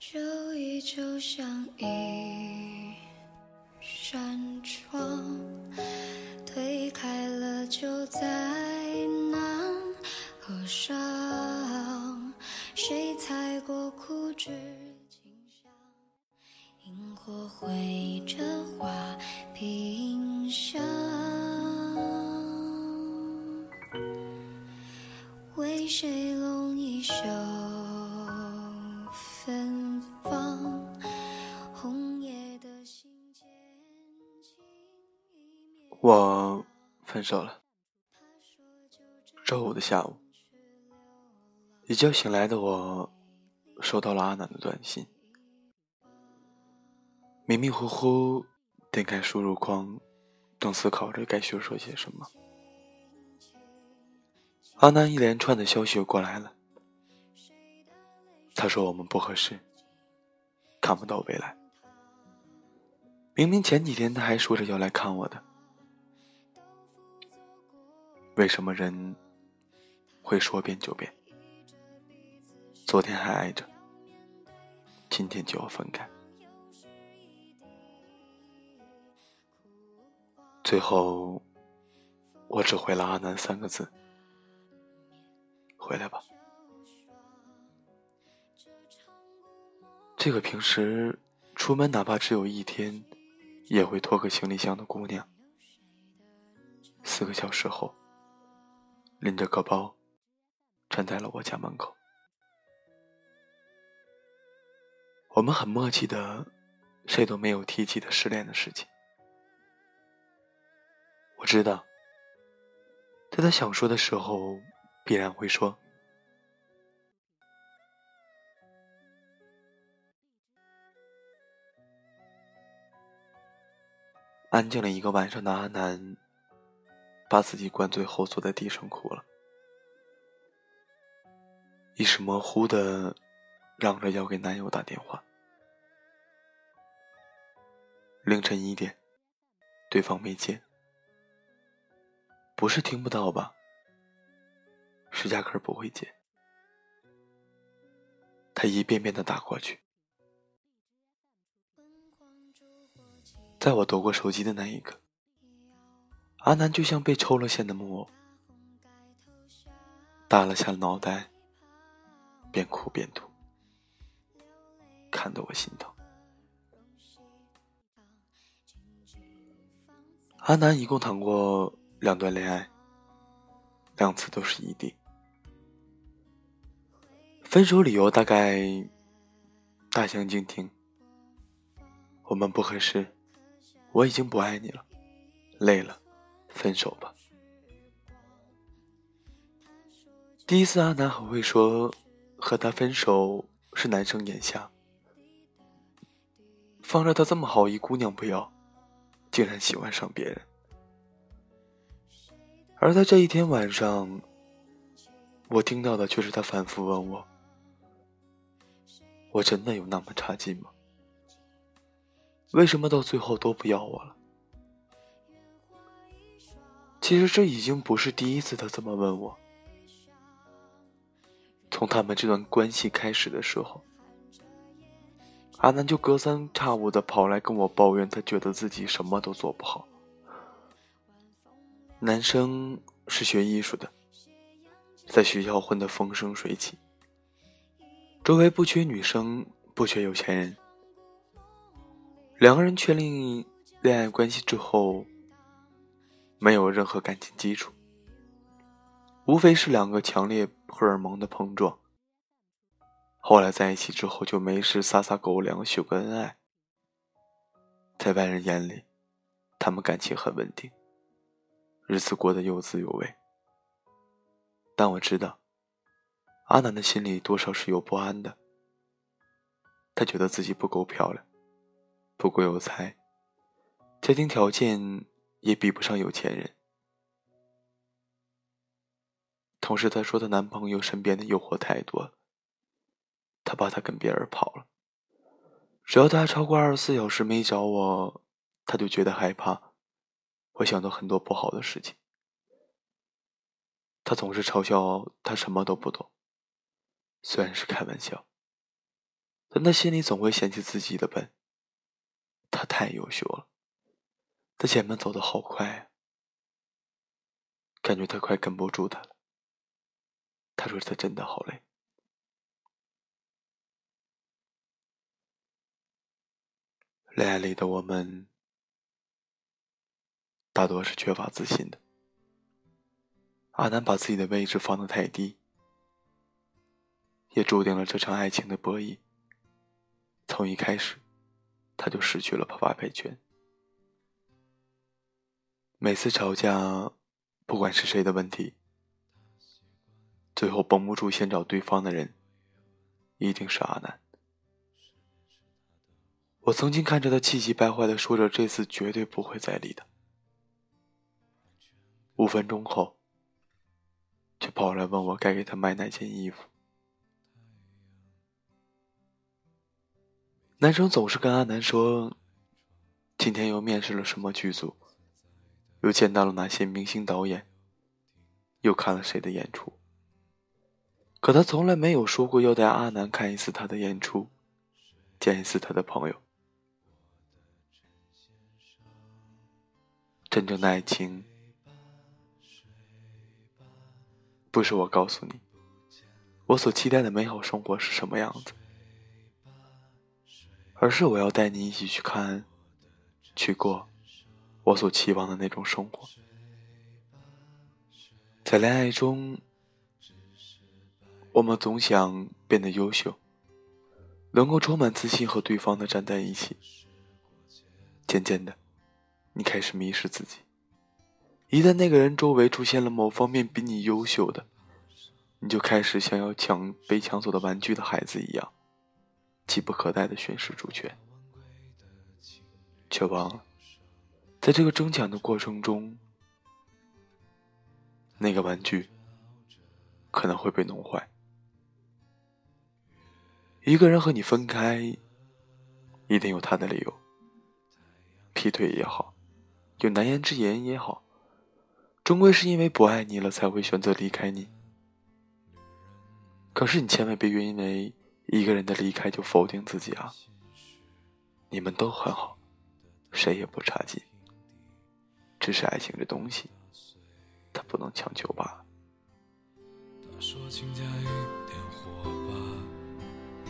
就依旧像一扇窗，推开了就再难合上。谁踩过枯枝清香？萤火绘着画屏我分手了。周五的下午，一觉醒来的我，收到了阿南的短信。迷迷糊糊点开输入框，正思考着该说说些什么。阿南一连串的消息又过来了。他说我们不合适，看不到未来。明明前几天他还说着要来看我的，为什么人会说变就变？昨天还爱着，今天就要分开。最后，我只回了阿南三个字：“回来吧。”这个平时出门哪怕只有一天，也会拖个行李箱的姑娘，四个小时后，拎着个包，站在了我家门口。我们很默契的，谁都没有提起的失恋的事情。我知道，在他想说的时候，必然会说。安静了一个晚上的阿南，把自己灌醉后坐在地上哭了，意识模糊的嚷着要给男友打电话。凌晨一点，对方没接，不是听不到吧？是压根不会接。他一遍遍的打过去。在我夺过手机的那一刻，阿南就像被抽了线的木偶，耷了下脑袋，边哭边吐，看得我心疼。阿南一共谈过两段恋爱，两次都是异地，分手理由大概大相径庭，我们不合适。我已经不爱你了，累了，分手吧。第一次，阿南很会说，和他分手是男生眼瞎，放着他这么好一姑娘不要，竟然喜欢上别人。而在这一天晚上，我听到的却是他反复问我：“我真的有那么差劲吗？”为什么到最后都不要我了？其实这已经不是第一次他这么问我。从他们这段关系开始的时候，阿南就隔三差五的跑来跟我抱怨，他觉得自己什么都做不好。男生是学艺术的，在学校混得风生水起，周围不缺女生，不缺有钱人。两个人确立恋爱关系之后，没有任何感情基础，无非是两个强烈荷尔蒙的碰撞。后来在一起之后，就没事撒撒狗粮，秀个恩爱。在外人眼里，他们感情很稳定，日子过得有滋有味。但我知道，阿南的心里多少是有不安的。他觉得自己不够漂亮。不够有才，家庭条件也比不上有钱人。同时，她说她男朋友身边的诱惑太多，她怕他跟别人跑了。只要他超过二十四小时没找我，她就觉得害怕，会想到很多不好的事情。她总是嘲笑他什么都不懂，虽然是开玩笑。但他心里总会嫌弃自己的笨。他太优秀了，他前面走的好快，感觉他快跟不住他了。他说他真的好累。恋爱里的我们，大多是缺乏自信的。阿南把自己的位置放得太低，也注定了这场爱情的博弈。从一开始，他就失去了发配权。每次吵架，不管是谁的问题，最后绷不住先找对方的人，一定是阿南。我曾经看着他气急败坏的说着：“这次绝对不会再理他。”五分钟后，却跑来问我该给他买哪件衣服。男生总是跟阿南说：“今天又面试了什么剧组，又见到了哪些明星导演，又看了谁的演出。”可他从来没有说过要带阿南看一次他的演出，见一次他的朋友。真正的爱情，不是我告诉你，我所期待的美好生活是什么样子，而是我要带你一起去看，去过我所期望的那种生活。在恋爱中，我们总想变得优秀，能够充满自信和对方的站在一起，渐渐的。你开始迷失自己。一旦那个人周围出现了某方面比你优秀的，你就开始像要抢被抢走的玩具的孩子一样，急不可待的宣誓主权，却忘了，在这个争抢的过程中，那个玩具可能会被弄坏。一个人和你分开，一定有他的理由，劈腿也好。有难言之隐也好，终归是因为不爱你了才会选择离开你。可是你千万别因为一个人的离开就否定自己啊！你们都很好，谁也不差劲，这是爱情这东西，它不能强求吧？他说，请加一点火吧。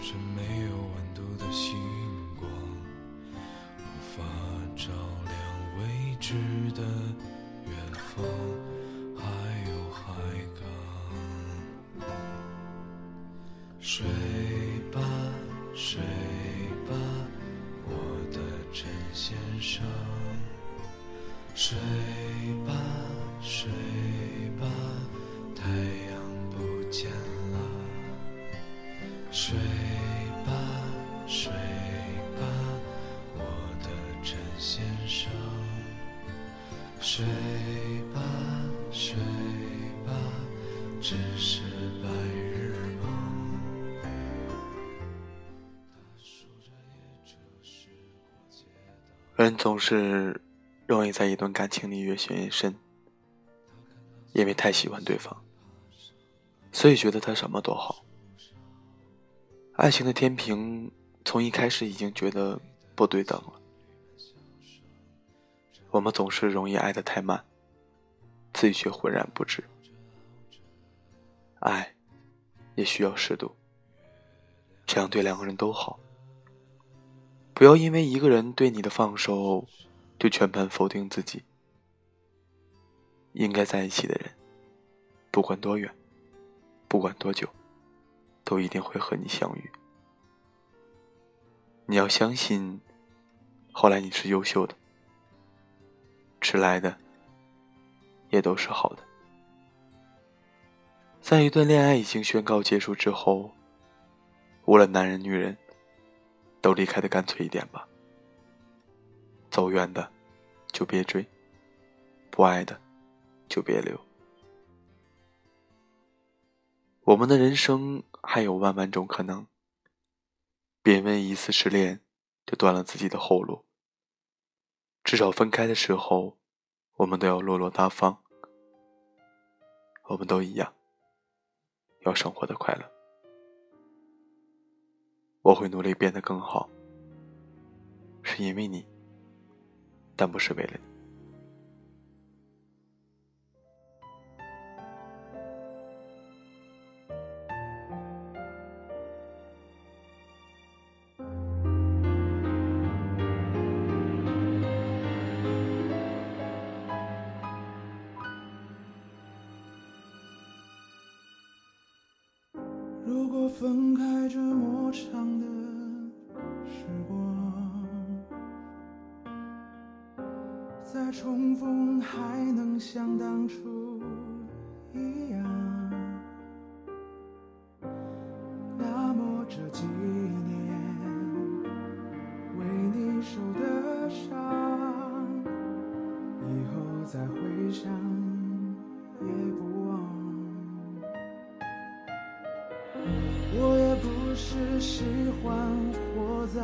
是没有温度的星光，无法照亮未知的远方。还有海港。水。睡吧，睡吧，太阳不见了。睡吧，睡吧，我的陈先生。睡吧，睡吧，只是白日梦。人总是容易在一段感情里越陷越深，因为太喜欢对方，所以觉得他什么都好。爱情的天平从一开始已经觉得不对等了。我们总是容易爱得太慢，自己却浑然不知。爱也需要适度，这样对两个人都好。不要因为一个人对你的放手，就全盘否定自己。应该在一起的人，不管多远，不管多久，都一定会和你相遇。你要相信，后来你是优秀的。迟来的也都是好的。在一段恋爱已经宣告结束之后，无论男人女人，都离开的干脆一点吧。走远的就别追，不爱的就别留。我们的人生还有万万种可能，别因为一次失恋就断了自己的后路。至少分开的时候，我们都要落落大方。我们都一样，要生活的快乐。我会努力变得更好，是因为你，但不是为了你。如果分开这么长的重逢还能像当初一样，那么这几年为你受的伤，以后再回想也不忘。我也不是喜欢活在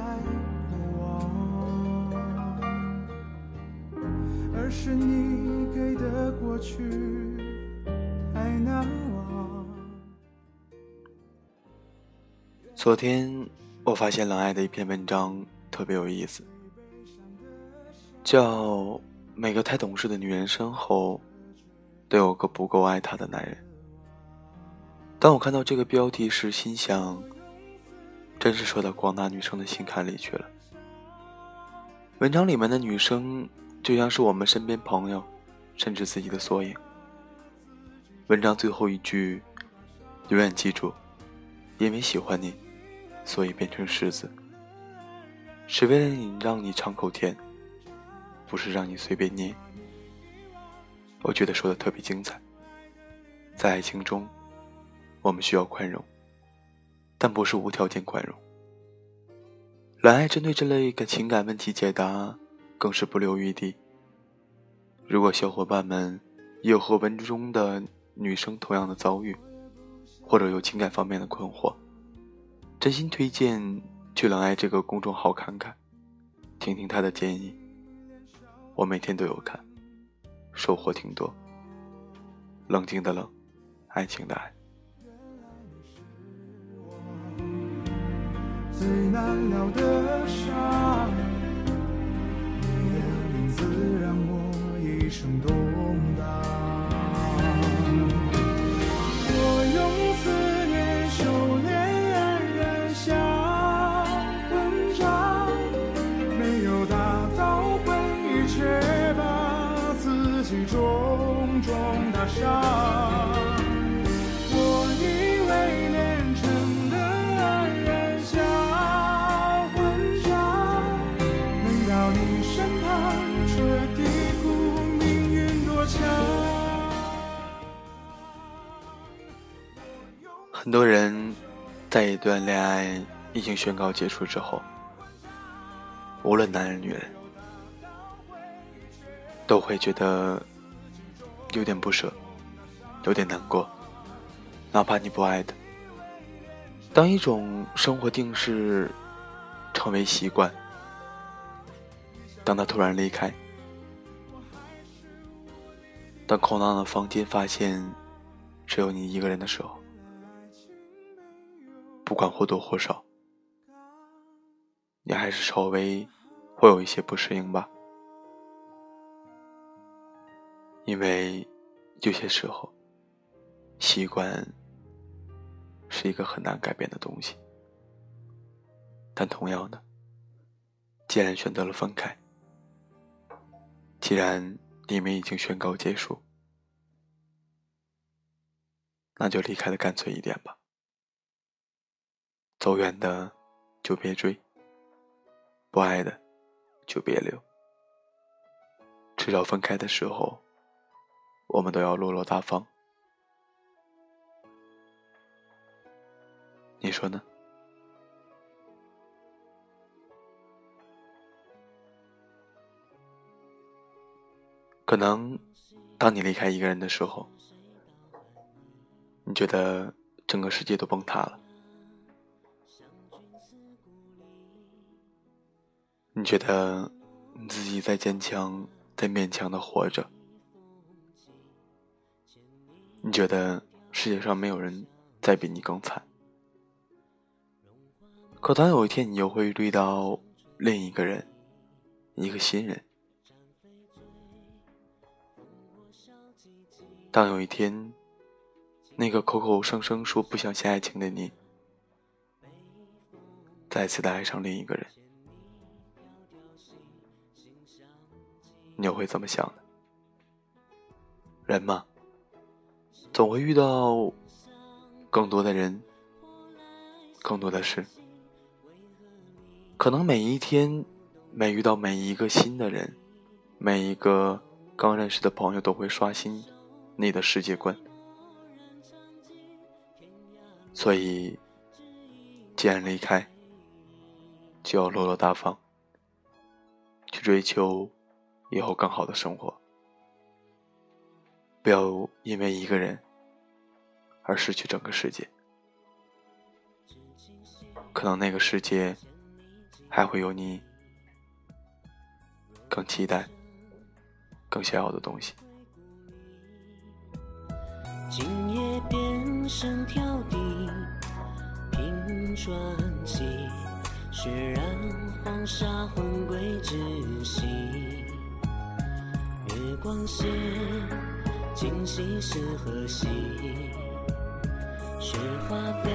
昨天我发现冷爱的一篇文章特别有意思，叫《每个太懂事的女人身后都有个不够爱她的男人》。当我看到这个标题时，心想，真是说到广大女生的心坎里去了。文章里面的女生就像是我们身边朋友，甚至自己的缩影。文章最后一句，永远记住，因为喜欢你，所以变成狮子，是为了你让你尝口甜，不是让你随便捏。我觉得说的特别精彩，在爱情中。我们需要宽容，但不是无条件宽容。蓝爱针对这类个情感问题解答，更是不留余地。如果小伙伴们有和文中的女生同样的遭遇，或者有情感方面的困惑，真心推荐去冷爱这个公众号看看，听听他的建议。我每天都有看，收获挺多。冷静的冷，爱情的爱。最难了的声动荡。我用思念修炼安然下文章，没有达到回忆，却把自己重重打伤。很多人在一段恋爱已经宣告结束之后，无论男人女人，都会觉得有点不舍，有点难过。哪怕你不爱的，当一种生活定式成为习惯，当他突然离开，当空荡的房间发现只有你一个人的时候。不管或多或少，你还是稍微会有一些不适应吧，因为有些时候，习惯是一个很难改变的东西。但同样的，既然选择了分开，既然你们已经宣告结束，那就离开的干脆一点吧。走远的就别追，不爱的就别留。迟早分开的时候，我们都要落落大方。你说呢？可能当你离开一个人的时候，你觉得整个世界都崩塌了。你觉得你自己在坚强，在勉强的活着？你觉得世界上没有人再比你更惨？可当有一天你又会遇到另一个人，一个新人。当有一天，那个口口声声说不相信爱情的你，再次的爱上另一个人，你又会怎么想呢？人嘛，总会遇到更多的人，更多的事。可能每一天，每遇到每一个新的人，每一个刚认识的朋友，都会刷新。你的世界观，所以，既然离开，就要落落大方，去追求以后更好的生活，不要因为一个人而失去整个世界。可能那个世界还会有你更期待、更想要的东西。今夜变声跳笛，凭传奇，血染黄沙魂归窒息。往事，今夕是何夕？雪花飞，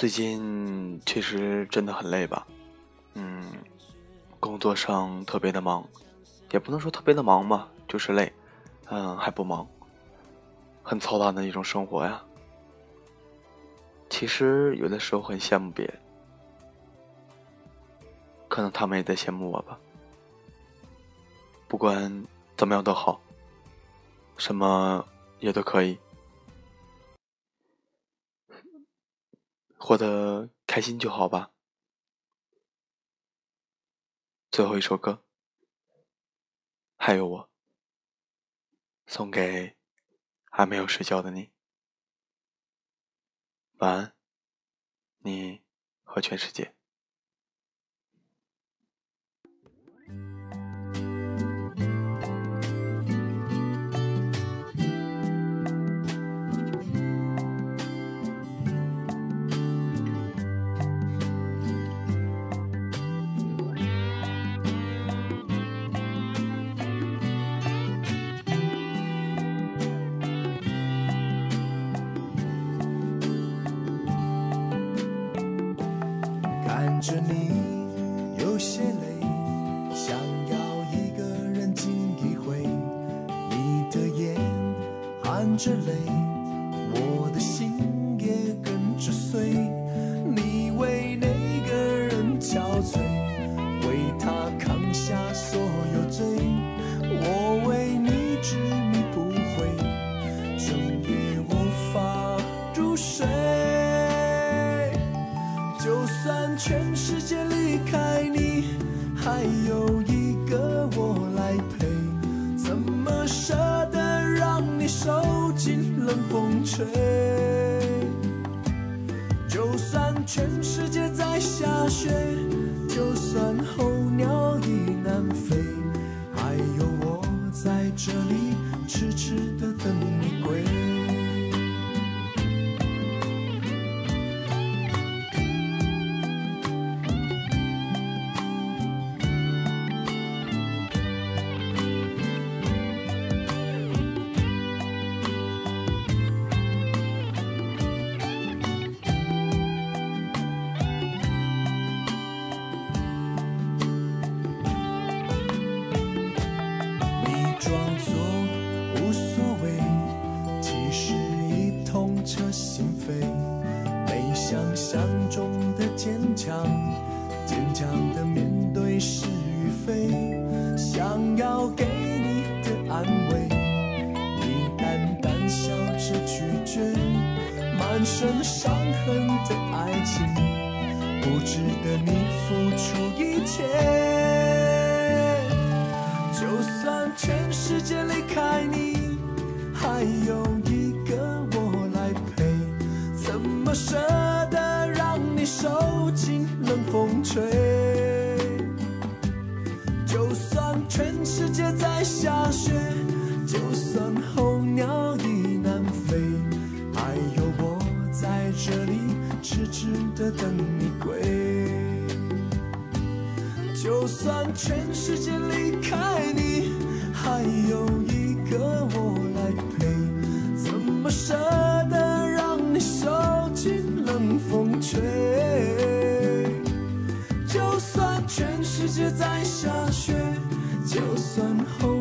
最近确实真的很累吧？嗯，工作上特别的忙，也不能说特别的忙吧，就是累。嗯，还不忙，很操蛋的一种生活呀。其实有的时候很羡慕别人，可能他们也在羡慕我吧。不管怎么样都好，什么也都可以，活得开心就好吧。最后一首歌，还有我。送给还没有睡觉的你，晚安，你和全世界。看着你。舍得让你受尽冷风吹就算全世界在下雪，就算候鸟已南飞，还有我在这里痴痴的等你归。受尽冷风吹？就算全世界在下雪，就算候鸟已南飞，还有我在这里痴痴的等你归。就算全世界离开你，还有一个我来陪，怎么舍一直在下雪就算候